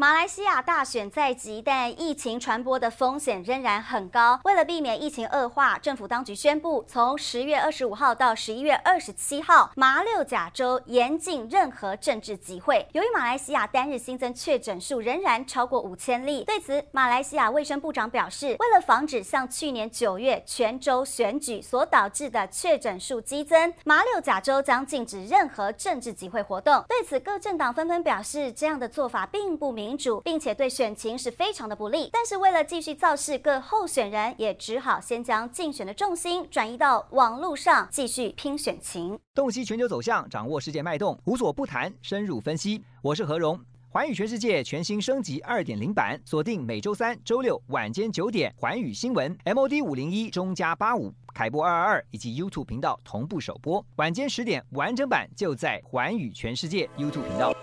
马来西亚大选在即，但疫情传播的风险仍然很高。为了避免疫情恶化，政府当局宣布，从十月二十五号到十一月二十七号，马六甲州严禁任何政治集会。由于马来西亚单日新增确诊数仍然超过五千例，对此，马来西亚卫生部长表示，为了防止像去年九月全州选举所导致的确诊数激增，马六甲州将禁止任何政治集会活动。对此，各政党纷纷表示，这样的做法并不明。民主，并且对选情是非常的不利。但是为了继续造势，各候选人也只好先将竞选的重心转移到网络上，继续拼选情。洞悉全球走向，掌握世界脉动，无所不谈，深入分析。我是何荣，寰宇全世界全新升级二点零版，锁定每周三、周六晚间九点，寰宇新闻 MOD 五零一中加八五凯播二二二以及 YouTube 频道同步首播。晚间十点完整版就在寰宇全世界 YouTube 频道。